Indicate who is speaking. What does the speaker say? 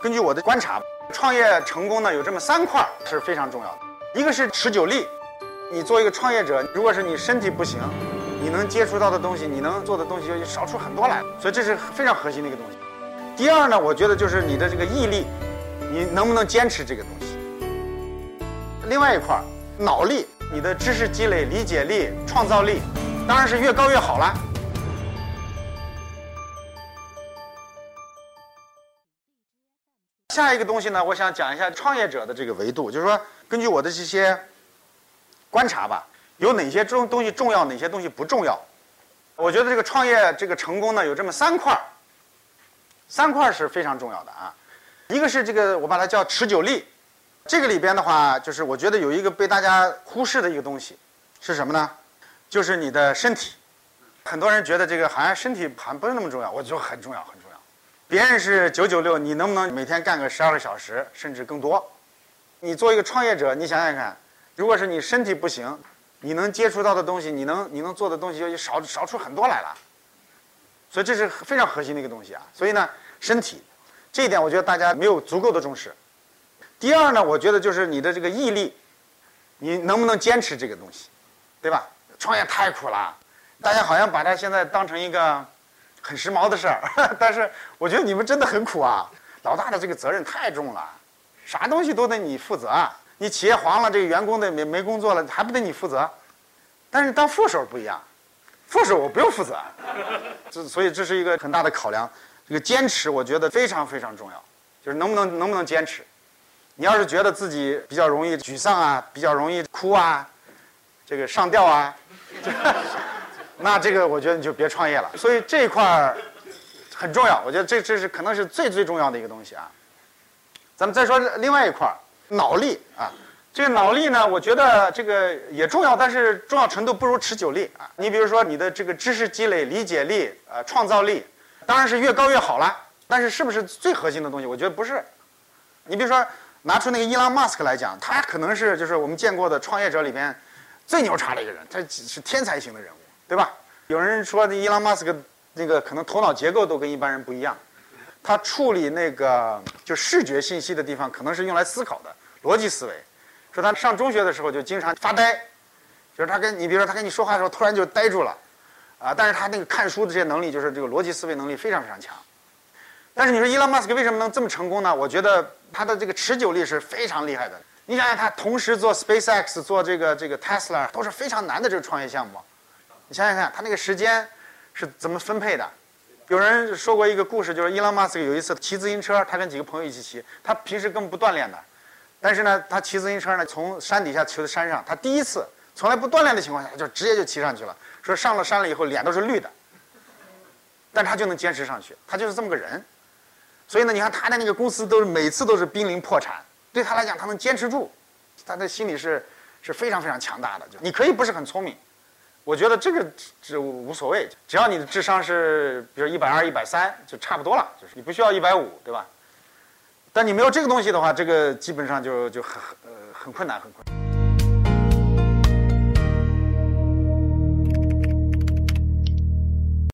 Speaker 1: 根据我的观察，创业成功呢有这么三块是非常重要的，一个是持久力。你做一个创业者，如果是你身体不行，你能接触到的东西，你能做的东西就少出很多来，所以这是非常核心的一个东西。第二呢，我觉得就是你的这个毅力，你能不能坚持这个东西？另外一块脑力，你的知识积累、理解力、创造力，当然是越高越好了。下一个东西呢，我想讲一下创业者的这个维度，就是说，根据我的这些观察吧，有哪些重东西重要，哪些东西不重要？我觉得这个创业这个成功呢，有这么三块儿三块儿是非常重要的啊。一个是这个，我把它叫持久力。这个里边的话，就是我觉得有一个被大家忽视的一个东西，是什么呢？就是你的身体。很多人觉得这个好像身体还不是那么重要，我觉得很重要，很重要。别人是九九六，你能不能每天干个十二个小时，甚至更多？你做一个创业者，你想想看，如果是你身体不行，你能接触到的东西，你能你能做的东西就少少出很多来了。所以这是非常核心的一个东西啊。所以呢，身体这一点，我觉得大家没有足够的重视。第二呢，我觉得就是你的这个毅力，你能不能坚持这个东西，对吧？创业太苦了，大家好像把它现在当成一个。很时髦的事儿，但是我觉得你们真的很苦啊！老大的这个责任太重了，啥东西都得你负责。你企业黄了，这个员工的没没工作了，还不得你负责？但是当副手不一样，副手我不用负责。这所以这是一个很大的考量。这个坚持，我觉得非常非常重要，就是能不能能不能坚持。你要是觉得自己比较容易沮丧啊，比较容易哭啊，这个上吊啊。那这个我觉得你就别创业了，所以这一块儿很重要。我觉得这这是可能是最最重要的一个东西啊。咱们再说另外一块儿，脑力啊。这个脑力呢，我觉得这个也重要，但是重要程度不如持久力啊。你比如说你的这个知识积累、理解力、呃创造力，当然是越高越好了。但是是不是最核心的东西？我觉得不是。你比如说拿出那个伊朗马斯克来讲，他可能是就是我们见过的创业者里边最牛叉的一个人，他是天才型的人物。对吧？有人说，伊朗马斯克那个可能头脑结构都跟一般人不一样，他处理那个就视觉信息的地方，可能是用来思考的逻辑思维。说他上中学的时候就经常发呆，就是他跟你比如说他跟你说话的时候突然就呆住了，啊，但是他那个看书的这些能力，就是这个逻辑思维能力非常非常强。但是你说伊朗马斯克为什么能这么成功呢？我觉得他的这个持久力是非常厉害的。你想想，他同时做 SpaceX、做这个这个 Tesla 都是非常难的这个创业项目。你想想看，他那个时间是怎么分配的？有人说过一个故事，就是伊朗马斯克有一次骑自行车，他跟几个朋友一起骑，他平时根本不锻炼的，但是呢，他骑自行车呢，从山底下骑到山上，他第一次从来不锻炼的情况下，就直接就骑上去了。说上了山了以后，脸都是绿的，但他就能坚持上去，他就是这么个人。所以呢，你看他的那个公司都是每次都是濒临破产，对他来讲，他能坚持住，他的心理是是非常非常强大的。就你可以不是很聪明。我觉得这个这无所谓，只要你的智商是比如一百二、一百三，就差不多了，就是你不需要一百五，对吧？但你没有这个东西的话，这个基本上就就很很呃很困难，很困难。